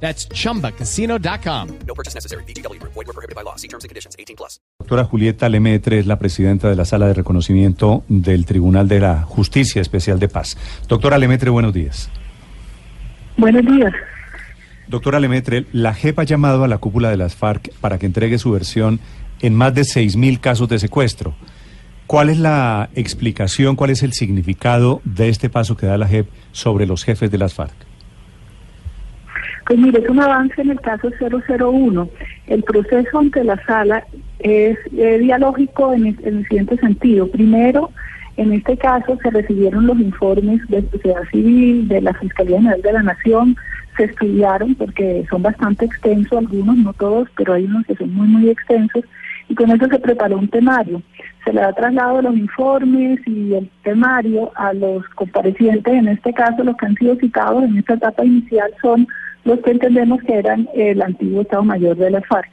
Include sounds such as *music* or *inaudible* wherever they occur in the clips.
That's chumbacasino.com. No purchase necessary. BGW. Void were prohibited by law. See terms and conditions. 18 plus. Doctora Julieta Lemaitre es la presidenta de la Sala de Reconocimiento del Tribunal de la Justicia Especial de Paz. Doctora Lemaitre, buenos días. Buenos días. Doctora Lemaitre, la JEP ha llamado a la cúpula de las FARC para que entregue su versión en más de 6.000 casos de secuestro. ¿Cuál es la explicación, cuál es el significado de este paso que da la JEP sobre los jefes de las FARC? Pues mire, es un avance en el caso 001. El proceso ante la sala es eh, dialógico en el, en el siguiente sentido. Primero, en este caso se recibieron los informes de sociedad civil, de la Fiscalía General de la Nación, se estudiaron porque son bastante extensos algunos, no todos, pero hay unos que son muy, muy extensos, y con eso se preparó un temario. Se le ha trasladado los informes y el temario a los comparecientes, en este caso los que han sido citados en esta etapa inicial son los que entendemos que eran el antiguo Estado Mayor de las FARC.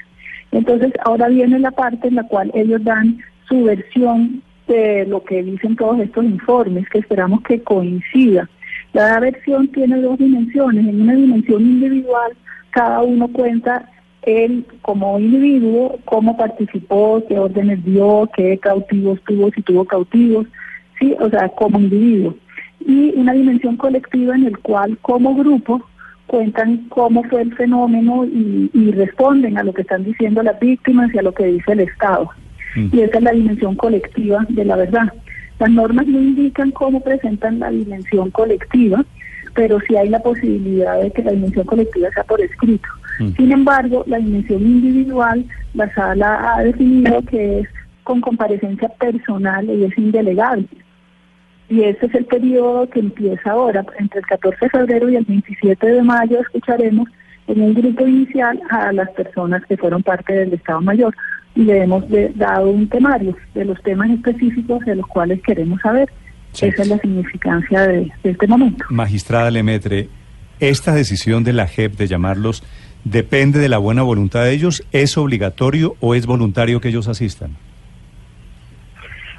Entonces, ahora viene la parte en la cual ellos dan su versión de lo que dicen todos estos informes, que esperamos que coincida. La versión tiene dos dimensiones. En una dimensión individual, cada uno cuenta él como individuo, cómo participó, qué órdenes dio, qué cautivos tuvo, si tuvo cautivos, sí, o sea, como individuo. Y una dimensión colectiva en el cual como grupo cuentan cómo fue el fenómeno y, y, responden a lo que están diciendo las víctimas y a lo que dice el Estado. Mm. Y esa es la dimensión colectiva de la verdad. Las normas no indican cómo presentan la dimensión colectiva, pero sí hay la posibilidad de que la dimensión colectiva sea por escrito. Mm. Sin embargo, la dimensión individual, la sala ha definido que es con comparecencia personal y es indelegable y ese es el periodo que empieza ahora. Entre el 14 de febrero y el 27 de mayo escucharemos en un grupo inicial a las personas que fueron parte del Estado Mayor y le hemos de, dado un temario de los temas específicos de los cuales queremos saber. Sí. Esa es la significancia de, de, este momento. Magistrada Lemetre, ¿esta decisión de la JEP de llamarlos depende de la buena voluntad de ellos? ¿Es obligatorio o es voluntario que ellos asistan?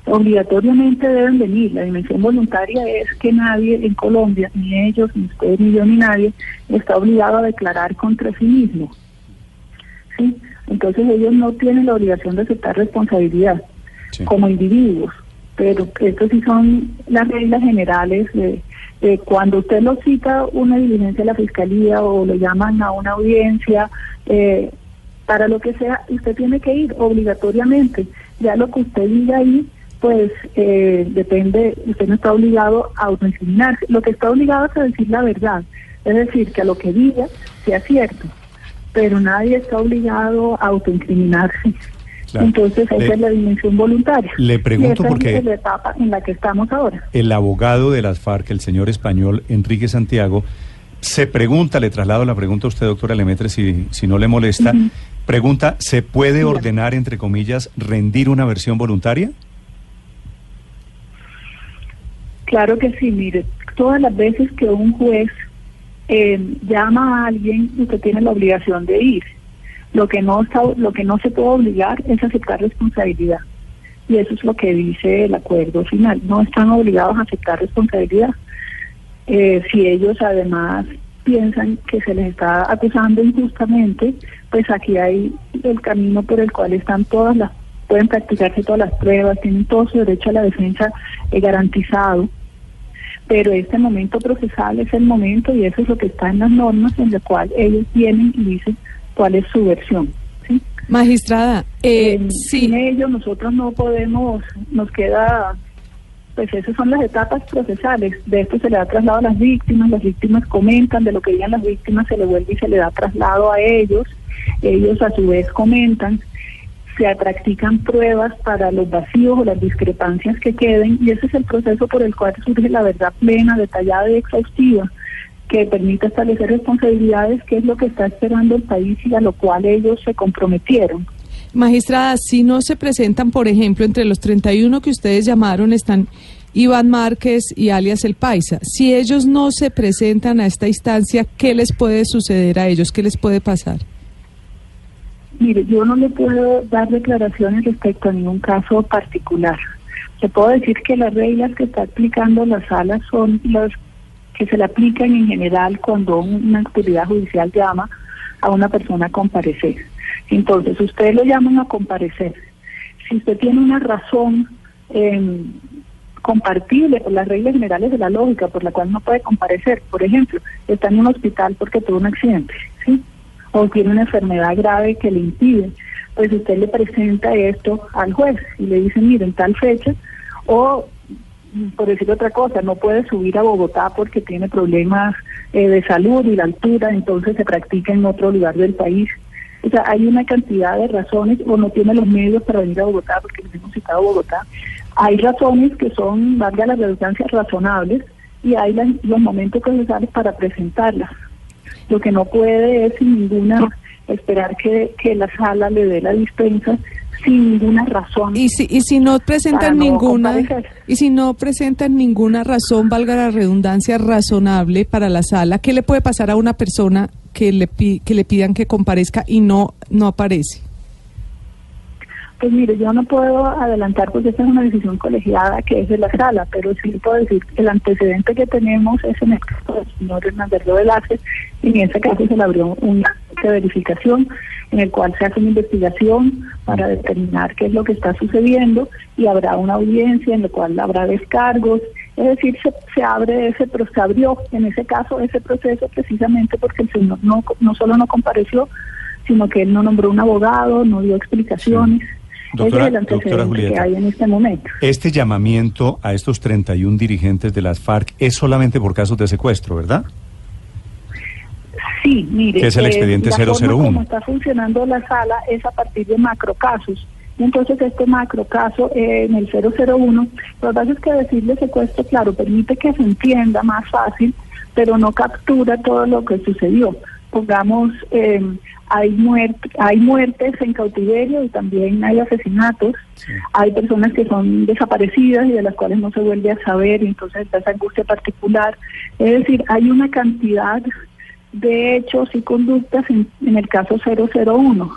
Obligatoriamente deben venir. La dimensión voluntaria es que nadie en Colombia, ni ellos, ni usted, ni yo, ni nadie, está obligado a declarar contra sí mismo. ¿Sí? Entonces ellos no tienen la obligación de aceptar responsabilidad sí. como individuos, pero estas sí son las reglas generales de, de, cuando usted lo cita una diligencia de la fiscalía o lo llaman a una audiencia, eh, para lo que sea, usted tiene que ir obligatoriamente. Ya lo que usted diga ahí pues eh, depende, usted no está obligado a autoincriminarse, lo que está obligado es a decir la verdad, es decir, que a lo que diga sea cierto, pero nadie está obligado a autoincriminarse. Claro. Entonces esa le, es la dimensión voluntaria. Le pregunto porque es la etapa en la que estamos ahora. El abogado de las FARC, el señor español Enrique Santiago, se pregunta, le traslado la pregunta a usted, doctora Lemetre, si, si no le molesta, uh -huh. pregunta, ¿se puede ordenar, entre comillas, rendir una versión voluntaria? Claro que sí, mire, todas las veces que un juez eh, llama a alguien, usted tiene la obligación de ir. Lo que no está, lo que no se puede obligar es aceptar responsabilidad. Y eso es lo que dice el acuerdo final. No están obligados a aceptar responsabilidad. Eh, si ellos además piensan que se les está acusando injustamente, pues aquí hay el camino por el cual están todas las, pueden practicarse todas las pruebas, tienen todo su derecho a la defensa eh, garantizado pero este momento procesal es el momento y eso es lo que está en las normas en el cual ellos vienen y dicen cuál es su versión. ¿sí? Magistrada, eh, eh, sí. sin ello nosotros no podemos, nos queda, pues esas son las etapas procesales, de esto se le da traslado a las víctimas, las víctimas comentan, de lo que digan las víctimas se le vuelve y se le da traslado a ellos, ellos a su vez comentan, se practican pruebas para los vacíos o las discrepancias que queden y ese es el proceso por el cual surge la verdad plena, detallada y exhaustiva que permite establecer responsabilidades, que es lo que está esperando el país y a lo cual ellos se comprometieron. Magistrada, si no se presentan, por ejemplo, entre los 31 que ustedes llamaron están Iván Márquez y alias El Paisa. Si ellos no se presentan a esta instancia, ¿qué les puede suceder a ellos? ¿Qué les puede pasar? Mire, yo no le puedo dar declaraciones respecto a ningún caso particular. Le puedo decir que las reglas que está aplicando la sala son las que se le aplican en general cuando una autoridad judicial llama a una persona a comparecer. Entonces, ustedes lo llaman a comparecer. Si usted tiene una razón eh, compartible por las reglas generales de la lógica por la cual no puede comparecer, por ejemplo, está en un hospital porque tuvo un accidente. O tiene una enfermedad grave que le impide, pues usted le presenta esto al juez y le dice, miren, tal fecha, o por decir otra cosa, no puede subir a Bogotá porque tiene problemas eh, de salud y la altura, entonces se practica en otro lugar del país. O sea, hay una cantidad de razones, o no tiene los medios para venir a Bogotá porque nos hemos citado Bogotá. Hay razones que son, valga la redundancia, razonables y hay los momentos necesarios para presentarlas. Lo que no puede es sin ninguna esperar que, que la sala le dé la dispensa sin ninguna razón. Y si, y si no presentan no ninguna comparecer. y si no presentan ninguna razón, valga la redundancia, razonable para la sala, ¿qué le puede pasar a una persona que le que le pidan que comparezca y no no aparece? Pues mire, yo no puedo adelantar porque esta es una decisión colegiada que es de la sala, pero sí puedo decir que el antecedente que tenemos es en el caso del señor Hernández Velázquez, y en ese caso se le abrió una de verificación en el cual se hace una investigación para determinar qué es lo que está sucediendo y habrá una audiencia en la cual habrá descargos, es decir, se, se abre ese, pero se abrió en ese caso ese proceso precisamente porque el señor no, no solo no compareció, sino que él no nombró un abogado, no dio explicaciones. Doctora- es que Julieta. hay en este momento. Este llamamiento a estos 31 dirigentes de las FARC es solamente por casos de secuestro, ¿verdad? Sí, mire. Que es el eh, expediente la forma 001. como está funcionando la sala es a partir de macrocasos. Entonces este macrocaso eh, en el 001, lo que pasa es que decirle secuestro, claro, permite que se entienda más fácil, pero no captura todo lo que sucedió. Pongamos, eh, hay, muert hay muertes en cautiverio y también hay asesinatos. Hay personas que son desaparecidas y de las cuales no se vuelve a saber, y entonces está esa angustia particular. Es decir, hay una cantidad de hechos y conductas en, en el caso 001.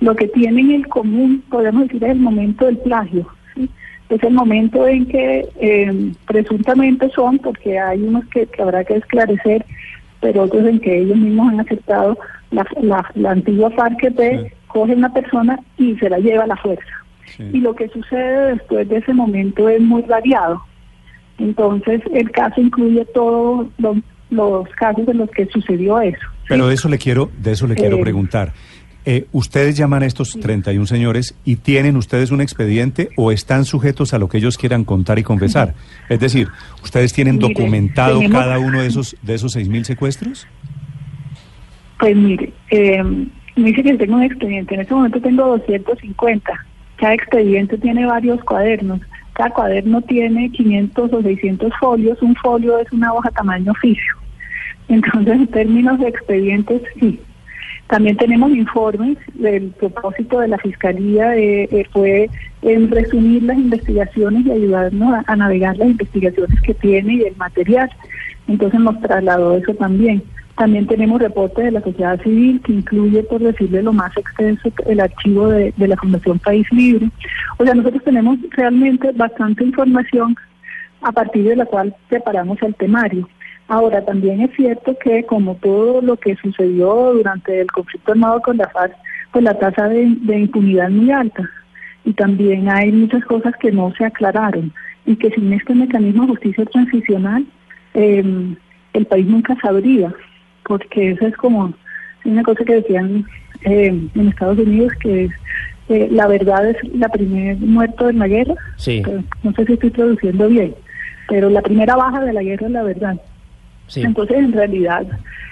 Lo que tienen en común, podemos decir, es el momento del plagio. ¿sí? Es el momento en que eh, presuntamente son, porque hay unos que, que habrá que esclarecer, pero otros en que ellos mismos han aceptado, la, la, la antigua FARC-EP Sí. coge una persona y se la lleva a la fuerza. Sí. Y lo que sucede después de ese momento es muy variado. Entonces, el caso incluye todos los, los casos en los que sucedió eso. Pero de eso le quiero, de eso le quiero Eh, preguntar. Eh, ¿Ustedes llaman a estos 31 señores y tienen ustedes un expediente o están sujetos a lo que ellos quieran contar y confesar? *laughs* Es decir, ¿ustedes tienen Mire, documentado tenemos- cada uno de esos de esos 6.000 secuestros? Pues mire, eh, me dice que tengo un expediente. En este momento tengo 250. Cada expediente tiene varios cuadernos. Cada cuaderno tiene 500 o 600 folios. Un folio es una hoja tamaño oficio. Entonces, en términos de expedientes, sí. También tenemos informes. El propósito de la Fiscalía eh, eh, fue en resumir las investigaciones y ayudarnos a, navegar las investigaciones que tiene y el material. Entonces nos trasladó eso también. También tenemos reportes de la sociedad civil que incluye, por decirle lo más extenso, el archivo de, de la Fundación País Libre. O sea, nosotros tenemos realmente bastante información a partir de la cual preparamos el temario. Ahora, también es cierto que como todo lo que sucedió durante el conflicto armado con la FARC, pues la tasa de, de impunidad es muy alta. Y también hay muchas cosas que no se aclararon y que sin este mecanismo de justicia transicional eh, el país nunca sabría, porque eso es como una cosa que decían eh, en Estados Unidos, que es eh, la verdad es la primer muerto en la guerra. Sí. No sé si estoy traduciendo bien, pero la primera baja de la guerra es la verdad. Entonces, en realidad,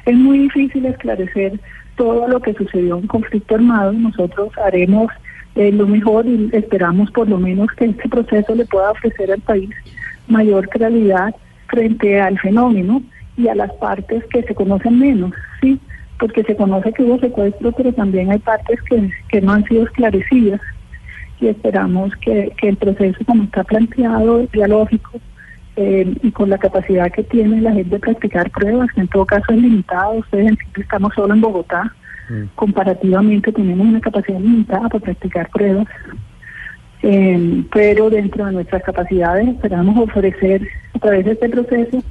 es muy difícil esclarecer todo lo que sucedió en conflicto armado. Nosotros haremos eh, lo mejor y esperamos por lo menos que este proceso le pueda ofrecer al país mayor claridad frente al fenómeno y a las partes que se conocen menos, ¿sí? porque se conoce que hubo secuestro, pero también hay partes que, que no han sido esclarecidas y esperamos que, que el proceso como está planteado, dialógico, eh, y con la capacidad que tiene la gente de practicar pruebas, que en todo caso es limitado, ustedes en sí estamos solo en Bogotá, comparativamente tenemos una capacidad limitada para practicar pruebas, eh, pero dentro de nuestras capacidades esperamos ofrecer a través de este proceso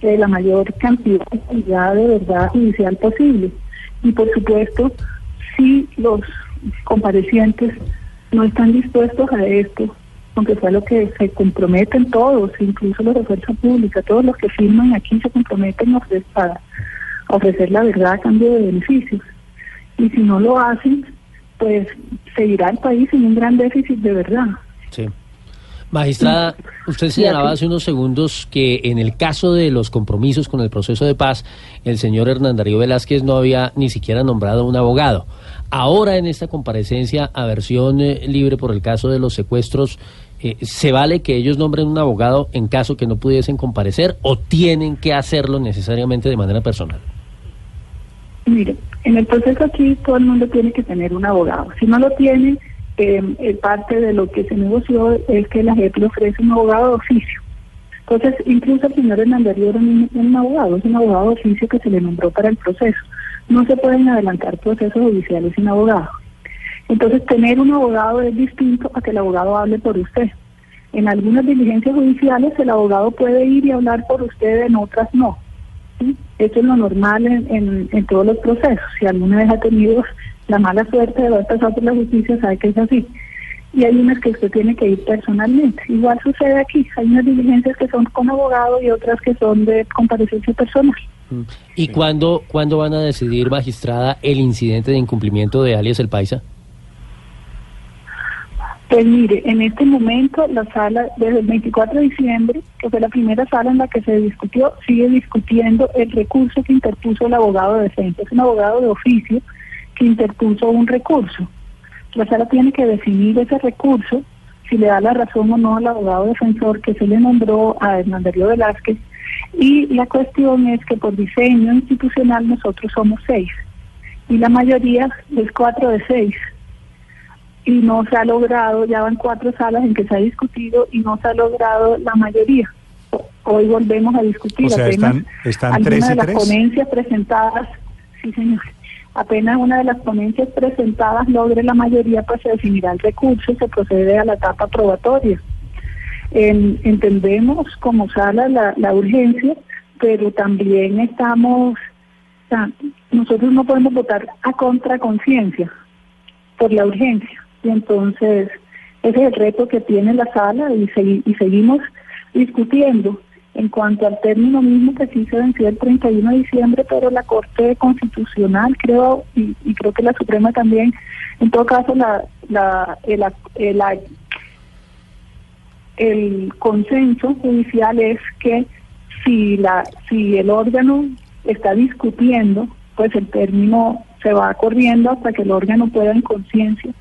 eh, la mayor cantidad de verdad judicial posible. Y por supuesto, si los comparecientes no están dispuestos a esto, aunque sea lo que se comprometen todos, incluso los de fuerza pública, todos los que firman aquí se comprometen a ofrecer, a ofrecer la verdad a cambio de beneficios. Y si no lo hacen, pues seguirá el país en un gran déficit de verdad. Sí. Magistrada, usted señalaba hace unos segundos que en el caso de los compromisos con el proceso de paz, el señor Hernán Darío Velázquez no había ni siquiera nombrado un abogado. Ahora en esta comparecencia a versión eh, libre por el caso de los secuestros, eh, ¿se vale que ellos nombren un abogado en caso que no pudiesen comparecer o tienen que hacerlo necesariamente de manera personal? Mire, en el proceso aquí todo el mundo tiene que tener un abogado. Si no lo tiene, eh, parte de lo que se negoció es que la JEP le ofrece un abogado de oficio. Entonces, incluso el señor Hernández Río no un abogado, es un abogado de oficio que se le nombró para el proceso. No se pueden adelantar procesos judiciales sin abogado. Entonces, tener un abogado es distinto a que el abogado hable por usted. En algunas diligencias judiciales el abogado puede ir y hablar por usted, en otras no. Eso es lo normal en, en todos los procesos. Si alguna vez ha tenido la mala suerte de haber pasado por la justicia sabe que es así. Y hay unas que usted tiene que ir personalmente. Igual sucede aquí. Hay unas diligencias que son con abogado y otras que son de comparecencia personal. Mm. ¿Y cuándo, cuándo van a decidir, magistrada, el incidente de incumplimiento de alias El Paisa? Pues mire, en este momento la sala, desde el 24 de diciembre, que fue la primera sala en la que se discutió, sigue discutiendo el recurso que interpuso el abogado de defensa. Es un abogado de oficio interpuso un recurso. La sala tiene que definir ese recurso, si le da la razón o no al abogado defensor que se le nombró a Hernanderio Velázquez. Y la cuestión es que por diseño institucional nosotros somos seis y la mayoría es cuatro de seis. Y no se ha logrado, ya van cuatro salas en que se ha discutido y no se ha logrado la mayoría. Hoy volvemos a discutir. O sea, están, están algunas de las ponencias presentadas, sí señor, Apenas una de las ponencias presentadas logre la mayoría, pues se definirá el recurso y se procede a la etapa probatoria. entendemos como sala la, urgencia, pero también estamos, nosotros no podemos votar a contraconciencia por la urgencia. Y entonces, ese es el reto que tiene la sala y, y seguimos discutiendo. En cuanto al término mismo que sí se venció el 31 de diciembre, pero la Corte Constitucional creo, y, creo que la Suprema también, en todo caso la, la, el, el, el consenso judicial es que si, la, si el órgano está discutiendo, pues el término se va corriendo hasta que el órgano pueda en conciencia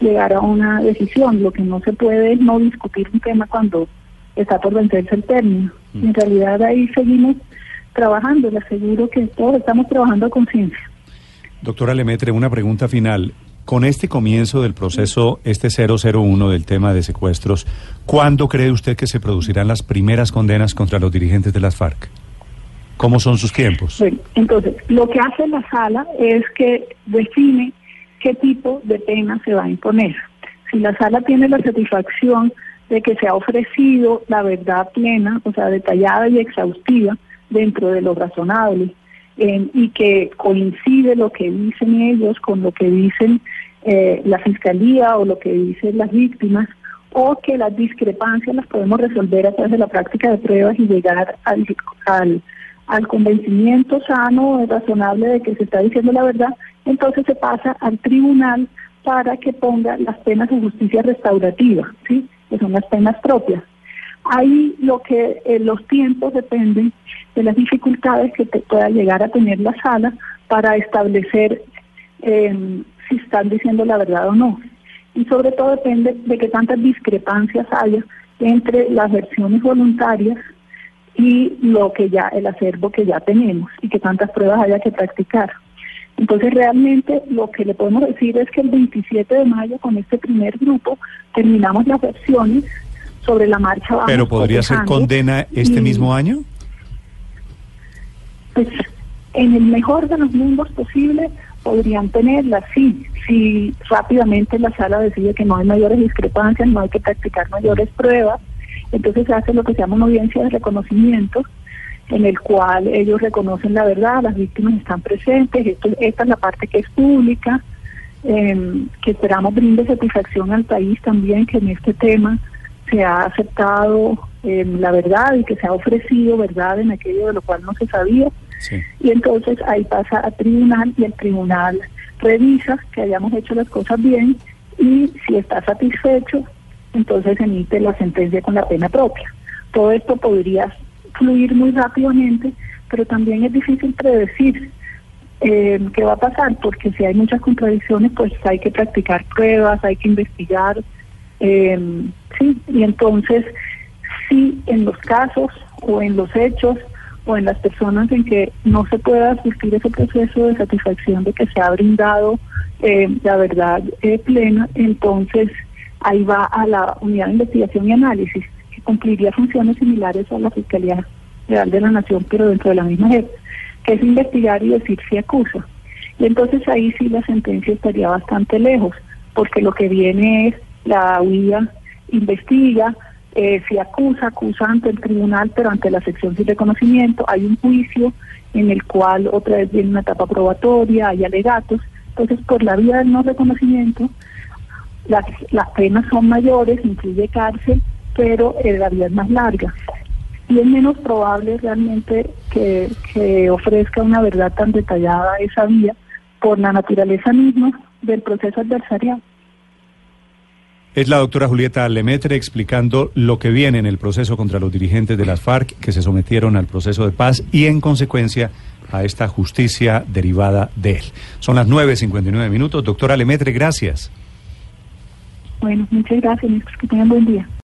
llegar a una decisión. Lo que no se puede es no discutir un tema cuando está por vencerse el término. Mm. En realidad ahí seguimos trabajando, le aseguro que todos estamos trabajando a conciencia. Doctora Lemetre, una pregunta final. Con este comienzo del proceso, este 001 del tema de secuestros, ¿cuándo cree usted que se producirán las primeras condenas contra los dirigentes de las FARC? ¿Cómo son sus tiempos? Bueno, entonces, lo que hace la sala es que define qué tipo de pena se va a imponer. Si la sala tiene la satisfacción de que se ha ofrecido la verdad plena, o sea, detallada y exhaustiva dentro de lo razonable y que coincide lo que dicen ellos con lo que dicen eh, la fiscalía o lo que dicen las víctimas o que las discrepancias las podemos resolver a través de la práctica de pruebas y llegar al convencimiento sano, y razonable de que se está diciendo la verdad, entonces se pasa al tribunal para que ponga las penas de justicia restaurativa, ¿sí? que son las penas propias. Ahí lo que eh, los tiempos dependen de las dificultades que te pueda llegar a tener la sala para establecer em, si están diciendo la verdad o no. Y sobre todo depende de que tantas discrepancias haya entre las versiones voluntarias y lo que ya, el acervo que ya tenemos y que tantas pruebas haya que practicar. Entonces realmente lo que le podemos decir es que el 27 de mayo con este primer grupo terminamos las versiones sobre la marcha. Vamos ¿Pero podría ser condena este y, mismo año? Pues en el mejor de los mundos posible podrían tenerla, sí, si rápidamente la sala decide que no hay mayores discrepancias, no hay que practicar mayores pruebas, entonces hace lo que se llama una audiencia de reconocimiento, en el cual ellos reconocen la verdad, las víctimas están presentes, esto, esta es la parte que es pública, eh, que esperamos brinde satisfacción al país también, que en este tema se ha aceptado eh, la verdad y que se ha ofrecido verdad en aquello de lo cual no se sabía. Sí. Y entonces ahí pasa a tribunal y el tribunal revisa que hayamos hecho las cosas bien y si está satisfecho, entonces emite la sentencia con la pena propia. Todo esto podría fluir muy rápidamente, pero también es difícil predecir eh, qué va a pasar, porque si hay muchas contradicciones, pues hay que practicar pruebas, hay que investigar. eh, sí, y entonces, si en los casos o en los hechos o en las personas en que no se pueda asistir ese proceso de satisfacción de que se ha brindado eh, la verdad plena, entonces ahí va a la unidad de investigación y análisis, cumpliría funciones similares a la Fiscalía Real de la Nación, pero dentro de la misma JEP, que es investigar y decir si acusa. Y entonces ahí sí la sentencia estaría bastante lejos, porque lo que viene es la huida, investiga, eh, si acusa, acusa ante el tribunal, pero ante la sección sin reconocimiento, hay un juicio en el cual otra vez viene una etapa probatoria, hay alegatos. Entonces, por la vía del no reconocimiento, las, las penas son mayores, incluye cárcel, pero eh, la vía es más larga. Y es menos probable realmente que, que ofrezca una verdad tan detallada esa vía por la naturaleza misma del proceso adversarial. Es la doctora Julieta Lemetre explicando lo que viene en el proceso contra los dirigentes de las FARC que se sometieron al proceso de paz y en consecuencia a esta justicia derivada de él. Son las 9.59 minutos. Doctora Lemetre, gracias. Bueno, muchas gracias, que tengan buen día.